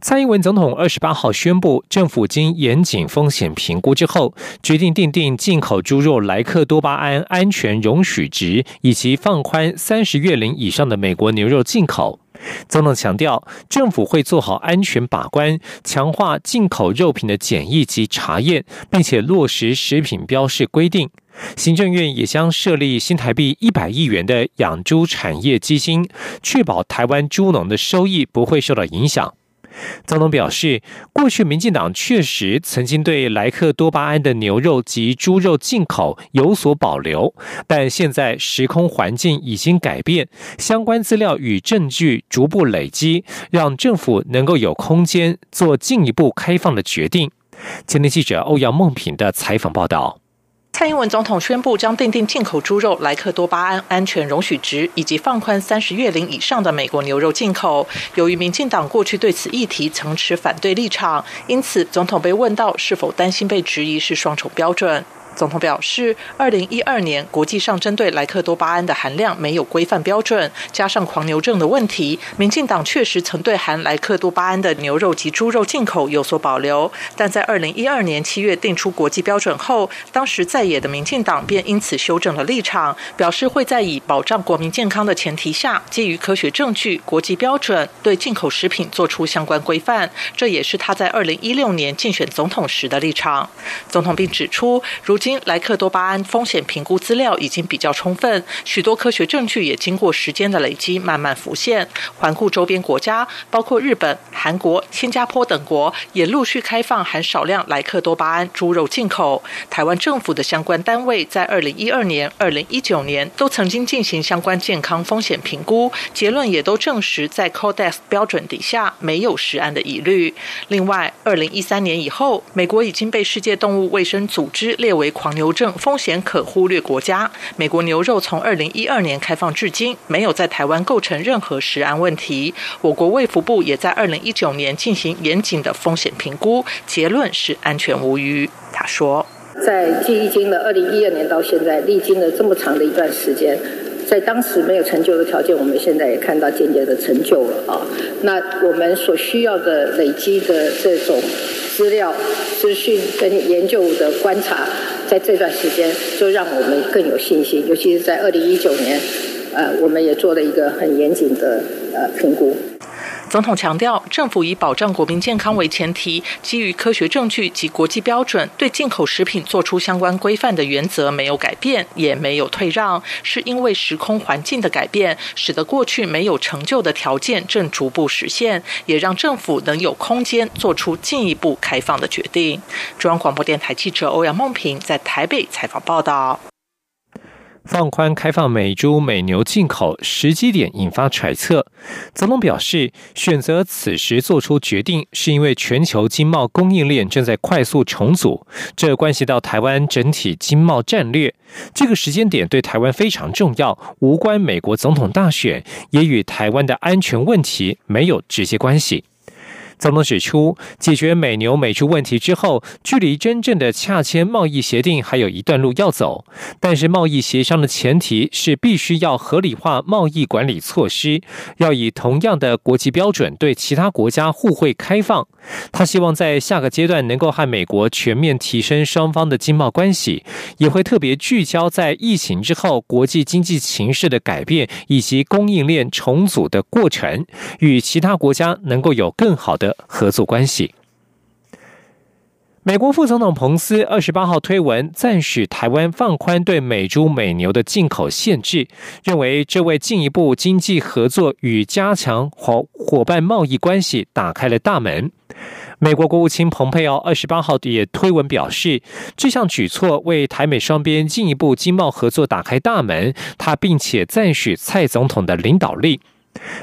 蔡英文总统二十八号宣布，政府经严谨风险评估之后，决定订定进口猪肉莱克多巴胺安全容许值，以及放宽三十月龄以上的美国牛肉进口。总统强调，政府会做好安全把关，强化进口肉品的检疫及查验，并且落实食品标示规定。行政院也将设立新台币一百亿元的养猪产业基金，确保台湾猪农的收益不会受到影响。总统表示，过去民进党确实曾经对莱克多巴胺的牛肉及猪肉进口有所保留，但现在时空环境已经改变，相关资料与证据逐步累积，让政府能够有空间做进一步开放的决定。今天记者欧阳梦平的采访报道。蔡英文总统宣布，将订定进口猪肉莱克多巴胺安全容许值，以及放宽三十月龄以上的美国牛肉进口。由于民进党过去对此议题曾持反对立场，因此总统被问到是否担心被质疑是双重标准。总统表示，二零一二年国际上针对莱克多巴胺的含量没有规范标准，加上狂牛症的问题，民进党确实曾对含莱克多巴胺的牛肉及猪肉进口有所保留。但在二零一二年七月定出国际标准后，当时在野的民进党便因此修正了立场，表示会在以保障国民健康的前提下，基于科学证据、国际标准，对进口食品做出相关规范。这也是他在二零一六年竞选总统时的立场。总统并指出，如今莱克多巴胺风险评估资料已经比较充分，许多科学证据也经过时间的累积慢慢浮现。环顾周边国家，包括日本、韩国、新加坡等国，也陆续开放含少量莱克多巴胺猪肉进口。台湾政府的相关单位在二零一二年、二零一九年都曾经进行相关健康风险评估，结论也都证实在 Codex 标准底下没有实案的疑虑。另外，二零一三年以后，美国已经被世界动物卫生组织列为。狂牛症风险可忽略国家，美国牛肉从二零一二年开放至今，没有在台湾构成任何食安问题。我国卫福部也在二零一九年进行严谨的风险评估，结论是安全无虞。他说，在记忆经的二零一二年到现在，历经了这么长的一段时间，在当时没有成就的条件，我们现在也看到渐渐的成就了啊。那我们所需要的累积的这种资料、资讯跟研究的观察。在这段时间，就让我们更有信心，尤其是在二零一九年，呃，我们也做了一个很严谨的呃评估。总统强调，政府以保障国民健康为前提，基于科学证据及国际标准，对进口食品做出相关规范的原则没有改变，也没有退让。是因为时空环境的改变，使得过去没有成就的条件正逐步实现，也让政府能有空间做出进一步开放的决定。中央广播电台记者欧阳梦平在台北采访报道。放宽开放美猪美牛进口时机点引发揣测。总统表示，选择此时做出决定，是因为全球经贸供应链正在快速重组，这关系到台湾整体经贸战略。这个时间点对台湾非常重要，无关美国总统大选，也与台湾的安全问题没有直接关系。总统指出，解决美牛美猪问题之后，距离真正的洽签贸易协定还有一段路要走。但是，贸易协商的前提是必须要合理化贸易管理措施，要以同样的国际标准对其他国家互惠开放。他希望在下个阶段能够和美国全面提升双方的经贸关系，也会特别聚焦在疫情之后国际经济形势的改变以及供应链重组的过程，与其他国家能够有更好的。合作关系。美国副总统彭斯二十八号推文赞许台湾放宽对美猪美牛的进口限制，认为这为进一步经济合作与加强伙伙伴贸易关系打开了大门。美国国务卿蓬佩奥二十八号也推文表示，这项举措为台美双边进一步经贸合作打开大门。他并且赞许蔡总统的领导力。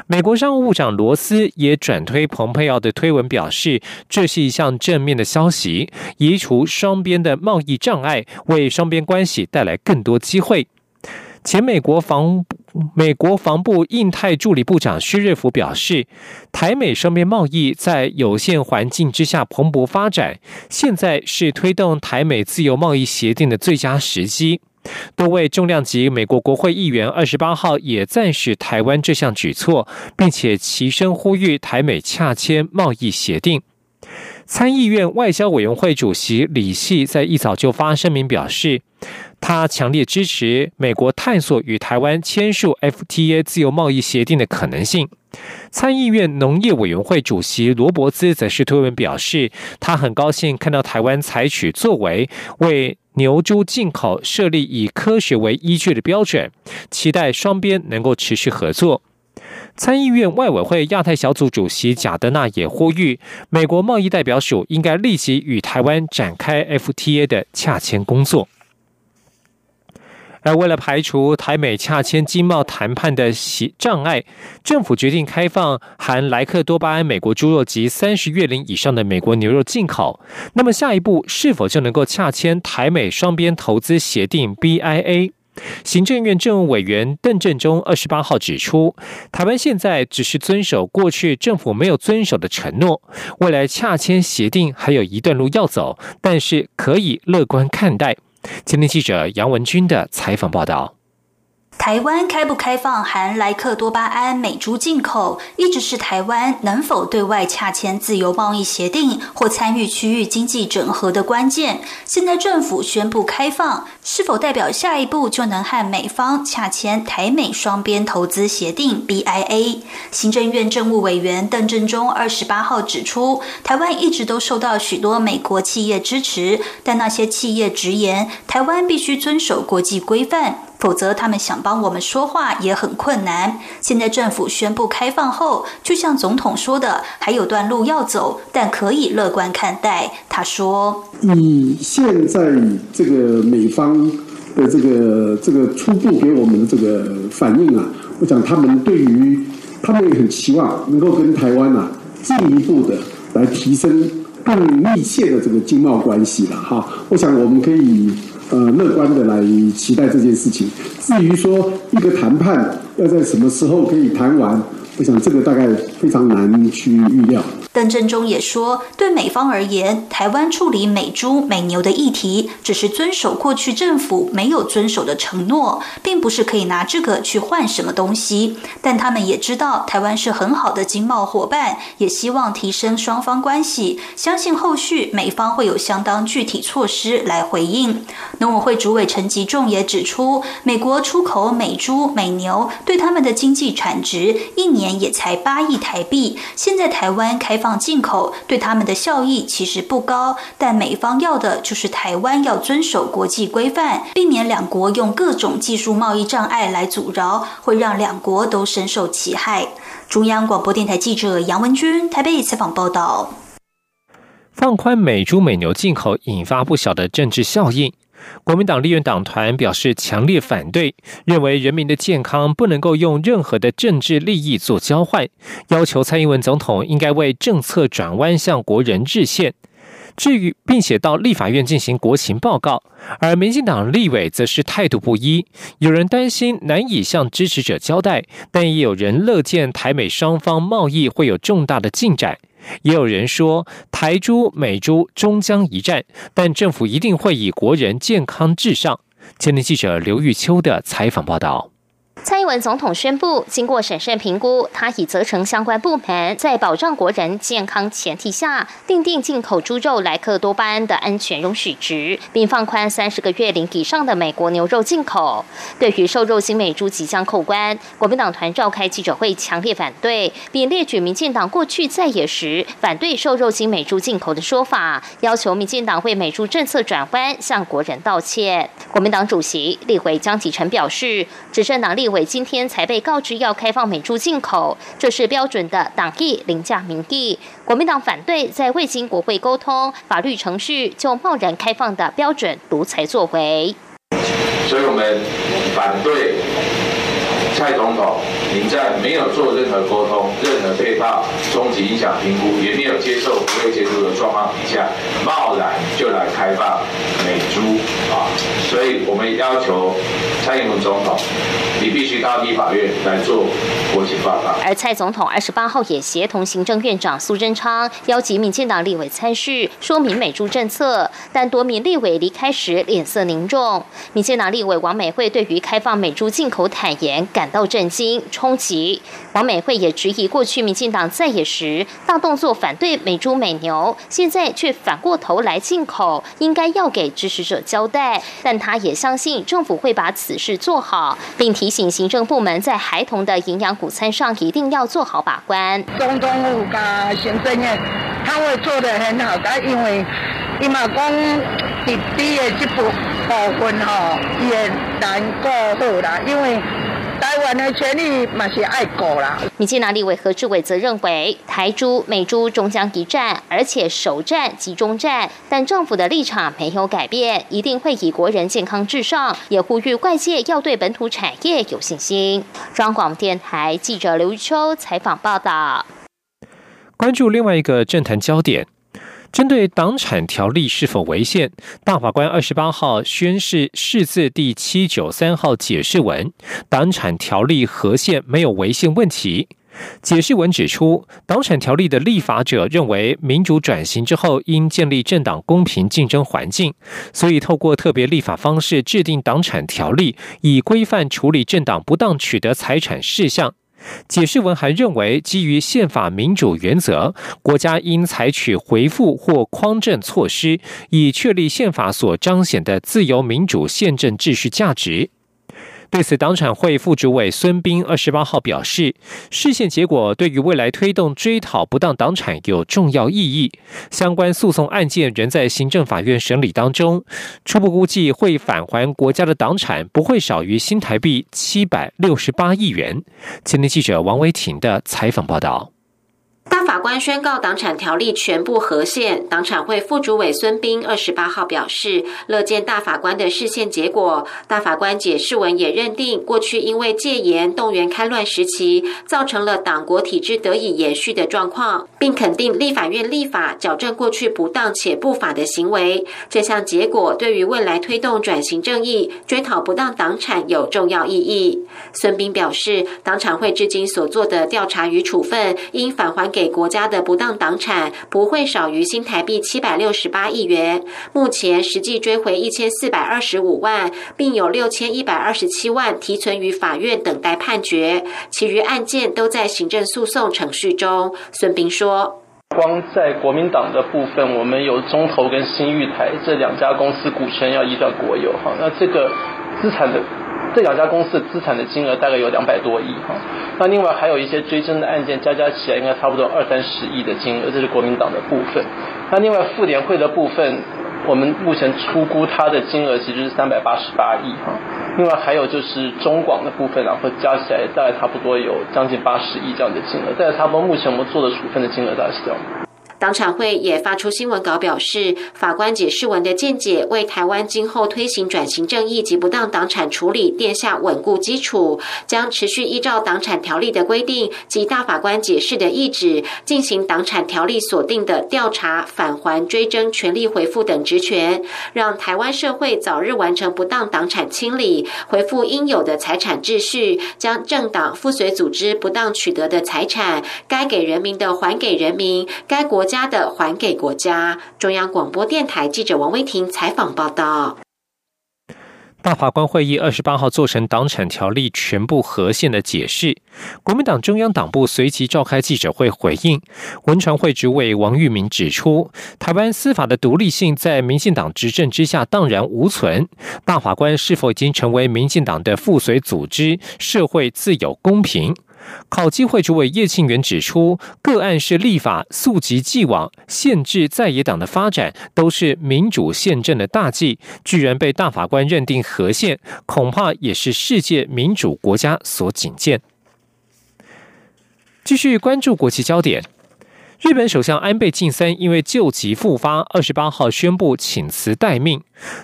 美国商务部长罗斯也转推蓬佩奥的推文，表示这是一项正面的消息，移除双边的贸易障碍，为双边关系带来更多机会。前美国防美国防部印太助理部长薛瑞福表示，台美双边贸易在有限环境之下蓬勃发展，现在是推动台美自由贸易协定的最佳时机。多位重量级美国国会议员二十八号也赞许台湾这项举措，并且齐声呼吁台美洽签贸易协定。参议院外交委员会主席李系在一早就发声明表示，他强烈支持美国探索与台湾签署 FTA 自由贸易协定的可能性。参议院农业委员会主席罗伯兹则是推文表示，他很高兴看到台湾采取作为为。牛猪进口设立以科学为依据的标准，期待双边能够持续合作。参议院外委会亚太小组主席贾德纳也呼吁，美国贸易代表署应该立即与台湾展开 FTA 的洽签工作。而为了排除台美洽签经贸谈判的障碍，政府决定开放含莱克多巴胺美国猪肉及三十月龄以上的美国牛肉进口。那么下一步是否就能够洽签台美双边投资协定 BIA？行政院政务委员邓振中二十八号指出，台湾现在只是遵守过去政府没有遵守的承诺，未来洽签协定还有一段路要走，但是可以乐观看待。今天记者杨文军的采访报道。台湾开不开放含莱克多巴胺美猪进口，一直是台湾能否对外洽签自由贸易协定或参与区域经济整合的关键。现在政府宣布开放，是否代表下一步就能和美方洽签台美双边投资协定 （BIA）？行政院政务委员邓振中二十八号指出，台湾一直都受到许多美国企业支持，但那些企业直言，台湾必须遵守国际规范。否则，他们想帮我们说话也很困难。现在政府宣布开放后，就像总统说的，还有段路要走，但可以乐观看待。他说：“以现在这个美方的这个这个初步给我们的这个反应啊，我想他们对于他们也很期望能够跟台湾啊进一步的来提升更密切的这个经贸关系了。哈，我想我们可以。”呃，乐观的来期待这件事情。至于说一个谈判要在什么时候可以谈完？我想这个大概非常难去预料。邓振中也说，对美方而言，台湾处理美猪美牛的议题，只是遵守过去政府没有遵守的承诺，并不是可以拿这个去换什么东西。但他们也知道，台湾是很好的经贸伙伴，也希望提升双方关系。相信后续美方会有相当具体措施来回应。农委会主委陈吉仲也指出，美国出口美猪美牛，对他们的经济产值一年。也才八亿台币，现在台湾开放放进口，对他们的效益其实不高。但美方要的就是台湾要遵守国际规范，避免两国用各种技术贸易障碍来阻挠，会让两国都深受其害。中央广播电台记者杨文君台北采访报道。放宽美猪美牛进口，引发不小的政治效应。国民党立院党团表示强烈反对，认为人民的健康不能够用任何的政治利益做交换，要求蔡英文总统应该为政策转弯向国人致歉。至于并且到立法院进行国情报告，而民进党立委则是态度不一，有人担心难以向支持者交代，但也有人乐见台美双方贸易会有重大的进展。也有人说，台珠美珠终将一战，但政府一定会以国人健康至上。前年记者刘玉秋的采访报道。蔡英文总统宣布，经过审慎评估，他已责成相关部门在保障国人健康前提下，订定进口猪肉莱克多巴胺的安全容许值，并放宽三十个月龄以上的美国牛肉进口。对于瘦肉精美猪即将扣关，国民党团召开记者会，强烈反对，并列举民进党过去在野时反对瘦肉精美猪进口的说法，要求民进党为美猪政策转弯向国人道歉。国民党主席立委江启臣表示，执政党立委。今天才被告知要开放美猪进口，这是标准的党意凌驾民意。国民党反对在未经国会沟通、法律程序就贸然开放的标准独裁作为。所以我们反对蔡总统，您在没有做任何沟通、任何配套、终极影响评估，也没有接受不会接触的状况底下，贸然就来开放美猪啊！所以我们要求蔡英文总统，你必须到立法院来做国情报告。而蔡总统二十八号也协同行政院长苏贞昌邀集民进党立委参叙，说明美猪政策，但多名立委离开时脸色凝重。民进党立委王美惠对于开放美猪进口坦言感到震惊、冲击。王美惠也质疑，过去民进党在野时大动作反对美猪美牛，现在却反过头来进口，应该要给支持者交代。但他也相信政府会把此事做好，并提醒行政部门在孩童的营养午餐上一定要做好把关。总统府加行政院，他会做得很好，但因为伊嘛讲弟弟的这部部分吼，也难过好啦，因为。台湾的权利嘛是爱国啦。民进党立委何志伟则认为，台珠、美珠终将一战，而且首战集中战，但政府的立场没有改变，一定会以国人健康至上，也呼吁外界要对本土产业有信心。中广电台记者刘玉秋采访报道。关注另外一个政坛焦点。针对党产条例是否违宪，大法官二十八号宣示释字第七九三号解释文，党产条例合宪没有违宪问题。解释文指出，党产条例的立法者认为，民主转型之后应建立政党公平竞争环境，所以透过特别立法方式制定党产条例，以规范处理政党不当取得财产事项。解释文还认为，基于宪法民主原则，国家应采取回复或匡正措施，以确立宪法所彰显的自由民主宪政秩序价值。对此，党产会副主委孙斌二十八号表示，事件结果对于未来推动追讨不当党产有重要意义。相关诉讼案件仍在行政法院审理当中，初步估计会返还国家的党产不会少于新台币七百六十八亿元。前天记者王维婷的采访报道。法官宣告党产条例全部合宪，党产会副主委孙斌二十八号表示，乐见大法官的释宪结果。大法官解释文也认定，过去因为戒严、动员戡乱时期，造成了党国体制得以延续的状况，并肯定立法院立法矫正过去不当且不法的行为。这项结果对于未来推动转型正义、追讨不当党产有重要意义。孙斌表示，党产会至今所做的调查与处分，应返还。给国家的不当党产不会少于新台币七百六十八亿元，目前实际追回一千四百二十五万，并有六千一百二十七万提存于法院等待判决，其余案件都在行政诉讼程序中。孙斌说：“光在国民党的部分，我们有中投跟新玉台这两家公司股权要移转国有，哈，那这个资产的。”这两家公司的资产的金额大概有两百多亿哈，那另外还有一些追征的案件，加加起来应该差不多二三十亿的金额，这是国民党的部分。那另外妇联会的部分，我们目前出估它的金额其实是三百八十八亿哈。另外还有就是中广的部分，然后加起来大概差不多有将近八十亿这样的金额，大概差不多目前我们做的处分的金额大小。党产会也发出新闻稿表示，法官解释文的见解为台湾今后推行转型正义及不当党产处理奠下稳固基础，将持续依照党产条例的规定及大法官解释的意旨，进行党产条例锁定的调查、返还、追征、权利回复等职权，让台湾社会早日完成不当党产清理，回复应有的财产秩序，将政党、附随组织不当取得的财产，该给人民的还给人民，该国。家的还给国家。中央广播电台记者王威婷采访报道。大法官会议二十八号做成党产条例全部合宪的解释，国民党中央党部随即召开记者会回应。文传会主委王玉明指出，台湾司法的独立性在民进党执政之下荡然无存。大法官是否已经成为民进党的附随组织？社会自有公平。考基会主委叶庆元指出，个案是立法溯及既往，限制在野党的发展，都是民主宪政的大忌。居然被大法官认定合宪，恐怕也是世界民主国家所仅见。继续关注国际焦点。日本首相安倍晋三因为旧疾复发，二十八号宣布请辞待命。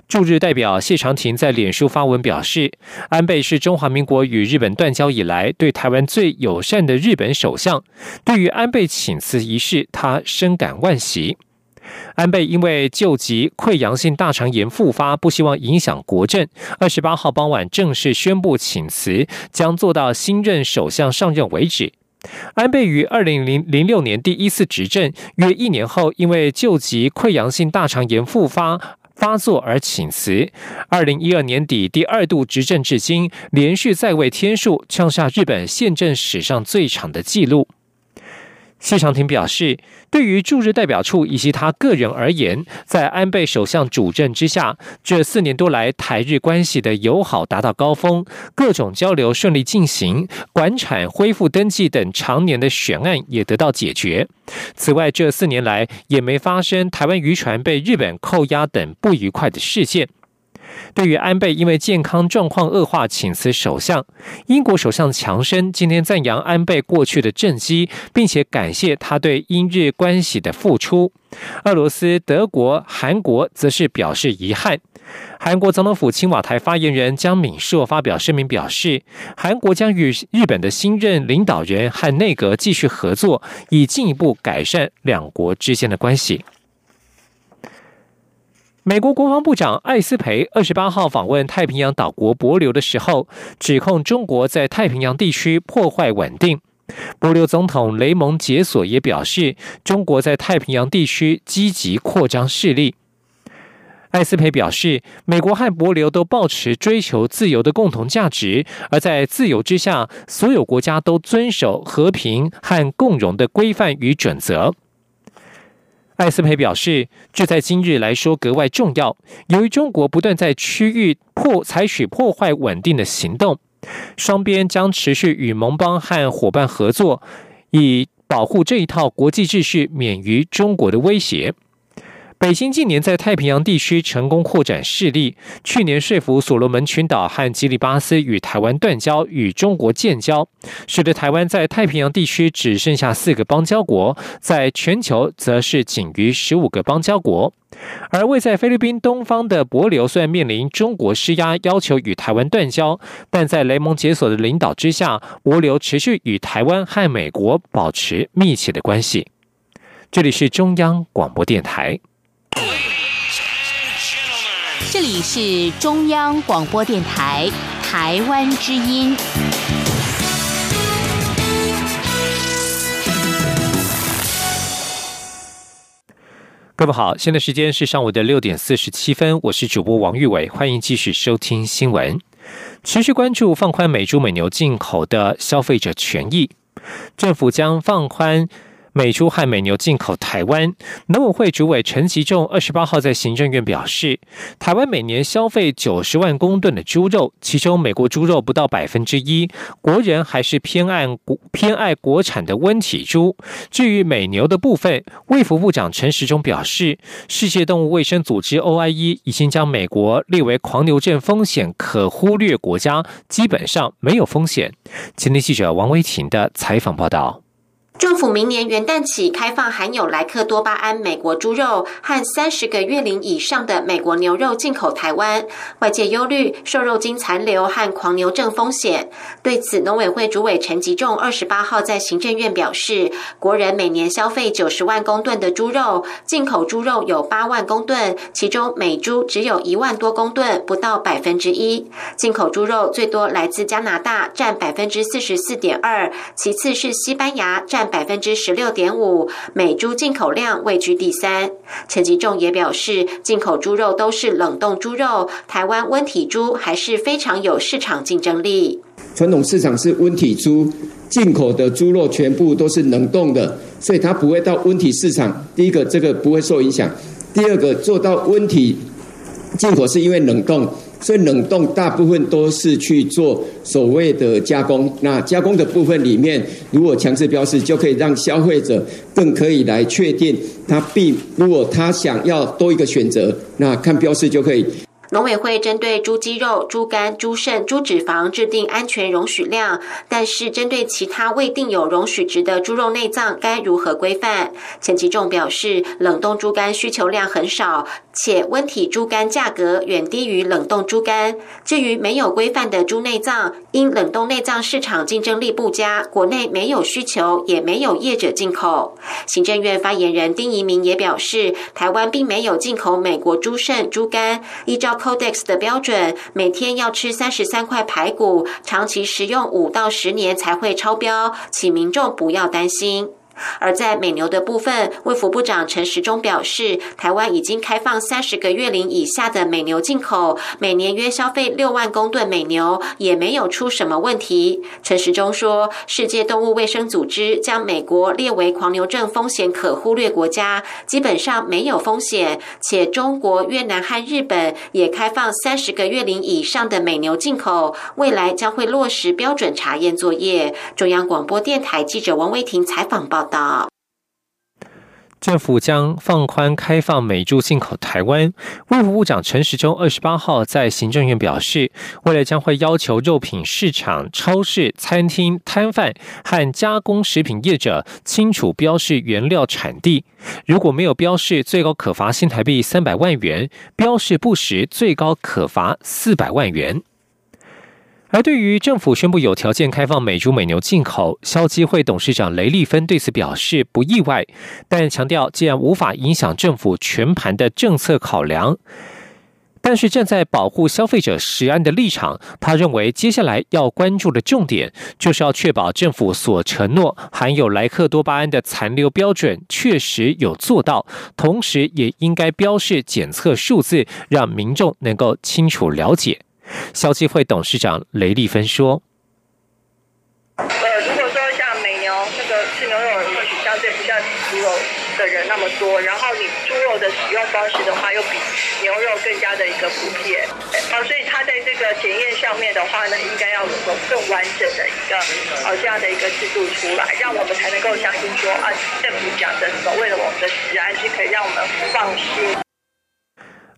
驻日代表谢长廷在脸书发文表示，安倍是中华民国与日本断交以来对台湾最友善的日本首相。对于安倍请辞一事，他深感惋惜。安倍因为旧疾溃疡性大肠炎复发，不希望影响国政，二十八号傍晚正式宣布请辞，将做到新任首相上任为止。安倍于二零零零六年第一次执政，约一年后因为旧疾溃疡性大肠炎复发发作而请辞。二零一二年底第二度执政至今，连续在位天数创下日本宪政史上最长的纪录。谢长廷表示，对于驻日代表处以及他个人而言，在安倍首相主政之下，这四年多来台日关系的友好达到高峰，各种交流顺利进行，管产恢复登记等常年的悬案也得到解决。此外，这四年来也没发生台湾渔船被日本扣押等不愉快的事件。对于安倍因为健康状况恶化请辞首相，英国首相强生今天赞扬安倍过去的政绩，并且感谢他对英日关系的付出。俄罗斯、德国、韩国则是表示遗憾。韩国总统府青瓦台发言人江敏硕发表声明表示，韩国将与日本的新任领导人和内阁继续合作，以进一步改善两国之间的关系。美国国防部长艾斯培二十八号访问太平洋岛国帛琉的时候，指控中国在太平洋地区破坏稳定。帛琉总统雷蒙解锁也表示，中国在太平洋地区积极扩张势力。艾斯培表示，美国和帛琉都保持追求自由的共同价值，而在自由之下，所有国家都遵守和平和共荣的规范与准则。艾斯培表示，这在今日来说格外重要。由于中国不断在区域破采取破坏稳定的行动，双边将持续与盟邦和伙伴合作，以保护这一套国际秩序免于中国的威胁。北京近年在太平洋地区成功扩展势力，去年说服所罗门群岛和吉里巴斯与台湾断交，与中国建交，使得台湾在太平洋地区只剩下四个邦交国，在全球则是仅余十五个邦交国。而位在菲律宾东方的帛琉虽然面临中国施压，要求与台湾断交，但在雷蒙解锁的领导之下，帛琉持续与台湾和美国保持密切的关系。这里是中央广播电台。这里是中央广播电台台湾之音。各位好，现在时间是上午的六点四十七分，我是主播王玉伟，欢迎继续收听新闻。持续关注放宽美猪美牛进口的消费者权益，政府将放宽。美猪和美牛进口台湾，农委会主委陈吉仲二十八号在行政院表示，台湾每年消费九十万公吨的猪肉，其中美国猪肉不到百分之一，国人还是偏爱国偏爱国产的温体猪。至于美牛的部分，卫福部长陈时中表示，世界动物卫生组织 OIE 已经将美国列为狂牛症风险可忽略国家，基本上没有风险。前天记者王维婷的采访报道。政府明年元旦起开放含有莱克多巴胺美国猪肉和三十个月龄以上的美国牛肉进口台湾，外界忧虑瘦肉精残留和狂牛症风险。对此，农委会主委陈吉仲二十八号在行政院表示，国人每年消费九十万公吨的猪肉，进口猪肉有八万公吨，其中美猪只有一万多公吨，不到百分之一。进口猪肉最多来自加拿大，占百分之四十四点二，其次是西班牙，占。百分之十六点五，美猪进口量位居第三。陈吉仲也表示，进口猪肉都是冷冻猪肉，台湾温体猪还是非常有市场竞争力。传统市场是温体猪，进口的猪肉全部都是冷冻的，所以它不会到温体市场。第一个，这个不会受影响；第二个，做到温体进口是因为冷冻。所以冷冻大部分都是去做所谓的加工，那加工的部分里面，如果强制标示，就可以让消费者更可以来确定他并如果他想要多一个选择，那看标示就可以。农委会针对猪肌肉、猪肝、猪肾、猪脂肪制定安全容许量，但是针对其他未定有容许值的猪肉内脏，该如何规范？陈其仲表示，冷冻猪肝需求量很少，且温体猪肝价格远低于冷冻猪肝。至于没有规范的猪内脏，因冷冻内脏市场竞争力不佳，国内没有需求，也没有业者进口。行政院发言人丁仪明也表示，台湾并没有进口美国猪肾、猪肝，依照。Codex 的标准，每天要吃三十三块排骨，长期食用五到十年才会超标，请民众不要担心。而在美牛的部分，卫福部长陈时中表示，台湾已经开放三十个月龄以下的美牛进口，每年约消费六万公吨美牛，也没有出什么问题。陈时中说，世界动物卫生组织将美国列为狂牛症风险可忽略国家，基本上没有风险，且中国、越南和日本也开放三十个月龄以上的美牛进口，未来将会落实标准查验作业。中央广播电台记者王威婷采访报。道。政府将放宽开放美猪进口台湾。卫福部长陈时中二十八号在行政院表示，未来将会要求肉品市场、超市、餐厅、摊贩和加工食品业者清楚标示原料产地。如果没有标示，最高可罚新台币三百万元；标示不实，最高可罚四百万元。而对于政府宣布有条件开放美猪美牛进口，消基会董事长雷利芬对此表示不意外，但强调既然无法影响政府全盘的政策考量，但是站在保护消费者食安的立场，他认为接下来要关注的重点就是要确保政府所承诺含有莱克多巴胺的残留标准确实有做到，同时也应该标示检测数字，让民众能够清楚了解。消基会董事长雷立芬说：“呃，如果说像美牛那个吃牛肉或许相对不像猪肉的人那么多，然后你猪肉的使用方式的话又比牛肉更加的一个普遍，啊，所以它在这个检验上面的话呢，应该要有个更完整的一个呃这样的一个制度出来，让我们才能够相信说啊，政府讲的什么为了我们的食安是可以让我们放心。”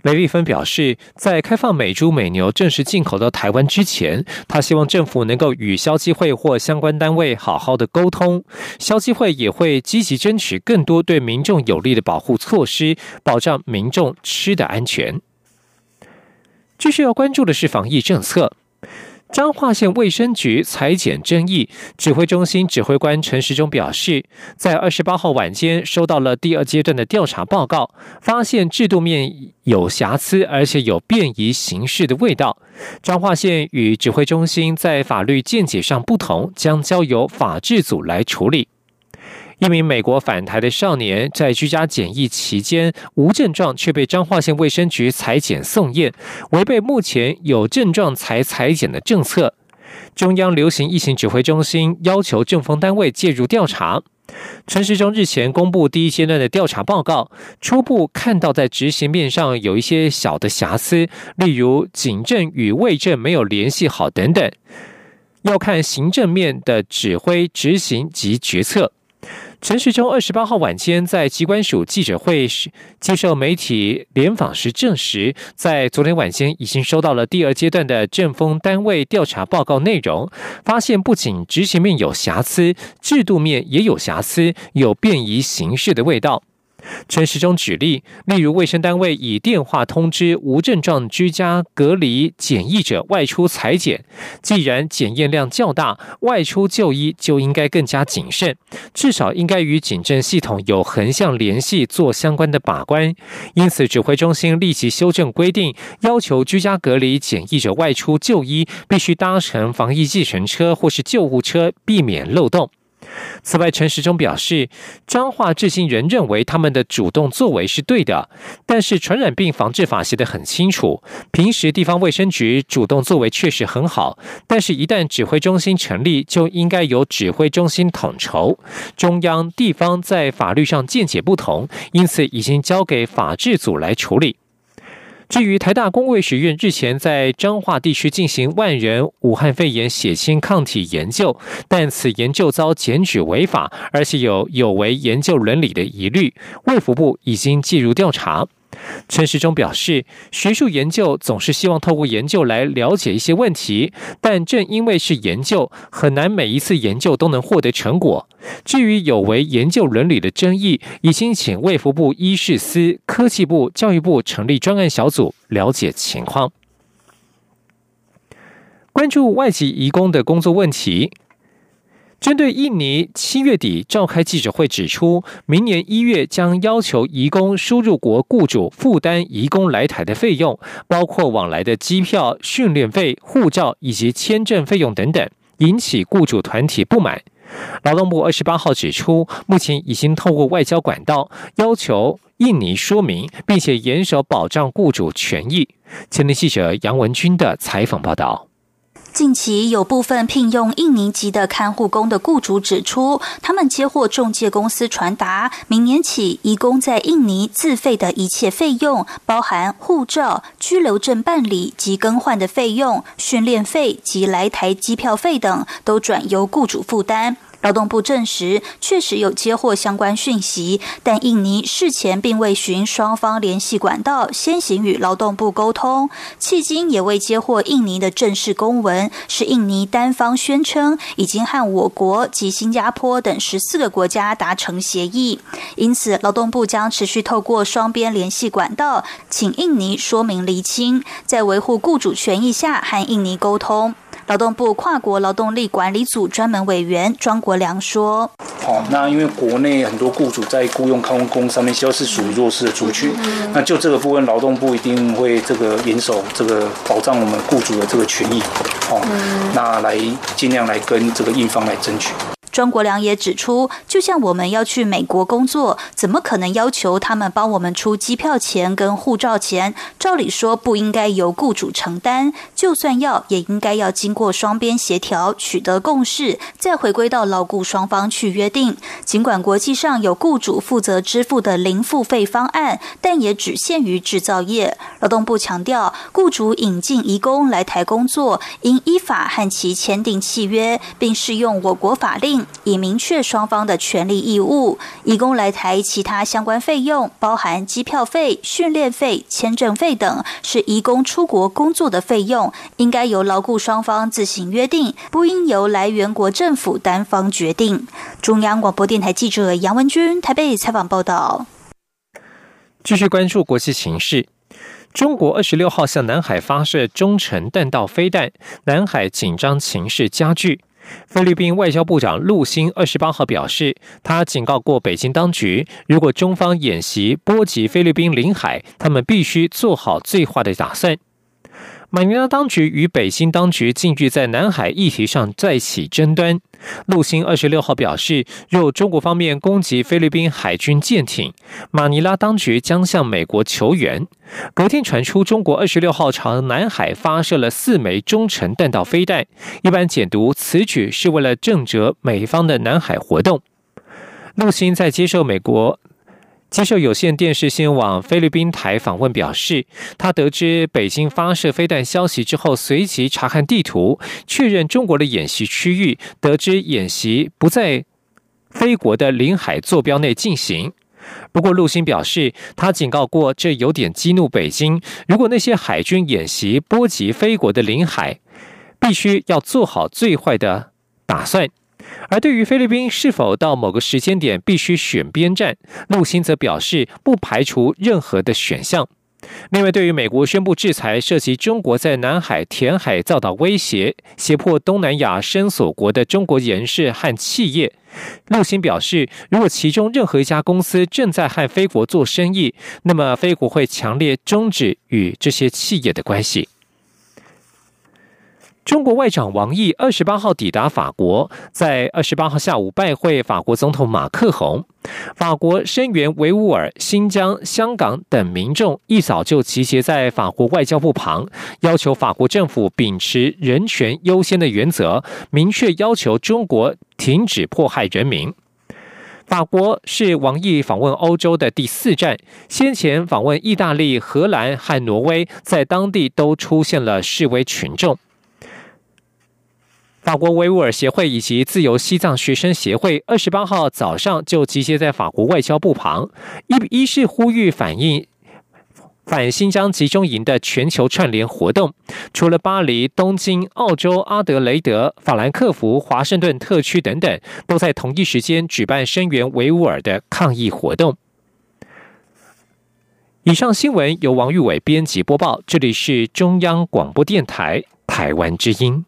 雷利芬表示，在开放美猪美牛正式进口到台湾之前，他希望政府能够与消基会或相关单位好好的沟通。消基会也会积极争取更多对民众有利的保护措施，保障民众吃的安全。继续要关注的是防疫政策。彰化县卫生局裁剪争议指挥中心指挥官陈时中表示，在二十八号晚间收到了第二阶段的调查报告，发现制度面有瑕疵，而且有便宜行事的味道。彰化县与指挥中心在法律见解上不同，将交由法制组来处理。一名美国返台的少年在居家检疫期间无症状，却被彰化县卫生局裁检送验，违背目前有症状才裁检的政策。中央流行疫情指挥中心要求政风单位介入调查。陈时中日前公布第一阶段的调查报告，初步看到在执行面上有一些小的瑕疵，例如警政与卫政没有联系好等等，要看行政面的指挥、执行及决策。陈时中二十八号晚间在机关署记者会时接受媒体联访时证实，在昨天晚间已经收到了第二阶段的政风单位调查报告内容，发现不仅执行面有瑕疵，制度面也有瑕疵，有便宜形式的味道。陈时中举例，例如卫生单位以电话通知无症状居家隔离检疫者外出裁剪，既然检验量较大，外出就医就应该更加谨慎，至少应该与警政系统有横向联系，做相关的把关。因此，指挥中心立即修正规定，要求居家隔离检疫者外出就医必须搭乘防疫计程车或是救护车，避免漏洞。此外，陈时中表示，彰化至今仍认为他们的主动作为是对的，但是传染病防治法写得很清楚，平时地方卫生局主动作为确实很好，但是一旦指挥中心成立，就应该由指挥中心统筹，中央地方在法律上见解不同，因此已经交给法制组来处理。至于台大公卫学院日前在彰化地区进行万人武汉肺炎血清抗体研究，但此研究遭检举违法，而且有有违研究伦理的疑虑，卫福部已经介入调查。陈时中表示，学术研究总是希望透过研究来了解一些问题，但正因为是研究，很难每一次研究都能获得成果。至于有违研究伦理的争议，已经请卫福部医事司、科技部、教育部成立专案小组了解情况，关注外籍移工的工作问题。针对印尼七月底召开记者会指出，明年一月将要求移工输入国雇主负担移工来台的费用，包括往来的机票、训练费、护照以及签证费用等等，引起雇主团体不满。劳动部二十八号指出，目前已经透过外交管道要求印尼说明，并且严守保障雇主权益。前天记者杨文军的采访报道。近期有部分聘用印尼籍的看护工的雇主指出，他们接获中介公司传达，明年起，移工在印尼自费的一切费用，包含护照、居留证办理及更换的费用、训练费及来台机票费等，都转由雇主负担。劳动部证实，确实有接获相关讯息，但印尼事前并未寻双方联系管道，先行与劳动部沟通。迄今也未接获印尼的正式公文，是印尼单方宣称已经和我国及新加坡等十四个国家达成协议。因此，劳动部将持续透过双边联系管道，请印尼说明厘清，在维护雇主权益下和印尼沟通。劳动部跨国劳动力管理组专门委员庄国良说：“好，那因为国内很多雇主在雇佣看护工上面，需要是属于弱势的族群，那就这个部分，劳动部一定会这个严守这个保障我们雇主的这个权益，哦，那来尽量来跟这个印方来争取。”庄国良也指出，就像我们要去美国工作，怎么可能要求他们帮我们出机票钱跟护照钱？照理说不应该由雇主承担，就算要，也应该要经过双边协调，取得共识，再回归到劳雇双方去约定。尽管国际上有雇主负责支付的零付费方案，但也只限于制造业。劳动部强调，雇主引进移工来台工作，应依法和其签订契约，并适用我国法令。以明确双方的权利义务。移工来台其他相关费用，包含机票费、训练费、签证费等，是移工出国工作的费用，应该由劳雇双方自行约定，不应由来源国政府单方决定。中央广播电台记者杨文君台北采访报道。继续关注国际形势，中国二十六号向南海发射中程弹道飞弹，南海紧张情势加剧。菲律宾外交部长陆星二十八号表示，他警告过北京当局，如果中方演习波及菲律宾领海，他们必须做好最坏的打算。马尼拉当局与北京当局近日在南海议题上再起争端。陆星二十六号表示，若中国方面攻击菲律宾海军舰艇，马尼拉当局将向美国求援。隔天传出，中国二十六号朝南海发射了四枚中程弹道飞弹，一般解读此举是为了正折美方的南海活动。陆星在接受美国。接受有线电视新闻网菲律宾台访问表示，他得知北京发射飞弹消息之后，随即查看地图，确认中国的演习区域，得知演习不在菲国的领海坐标内进行。不过，陆星表示，他警告过，这有点激怒北京。如果那些海军演习波及菲国的领海，必须要做好最坏的打算。而对于菲律宾是否到某个时间点必须选边站，陆星则表示不排除任何的选项。另外，对于美国宣布制裁涉及中国在南海填海造岛威胁、胁迫东南亚深锁国的中国人士和企业，陆星表示，如果其中任何一家公司正在和菲国做生意，那么菲国会强烈终止与这些企业的关系。中国外长王毅二十八号抵达法国，在二十八号下午拜会法国总统马克宏。法国声援维吾尔、新疆、香港等民众一早就集结在法国外交部旁，要求法国政府秉持人权优先的原则，明确要求中国停止迫害人民。法国是王毅访问欧洲的第四站，先前访问意大利、荷兰和挪威，在当地都出现了示威群众。法国维吾尔协会以及自由西藏学生协会二十八号早上就集结在法国外交部旁，一一是呼吁反映反新疆集中营的全球串联活动。除了巴黎、东京、澳洲阿德雷德、法兰克福、华盛顿特区等等，都在同一时间举办声援维吾尔的抗议活动。以上新闻由王玉伟编辑播报，这里是中央广播电台台湾之音。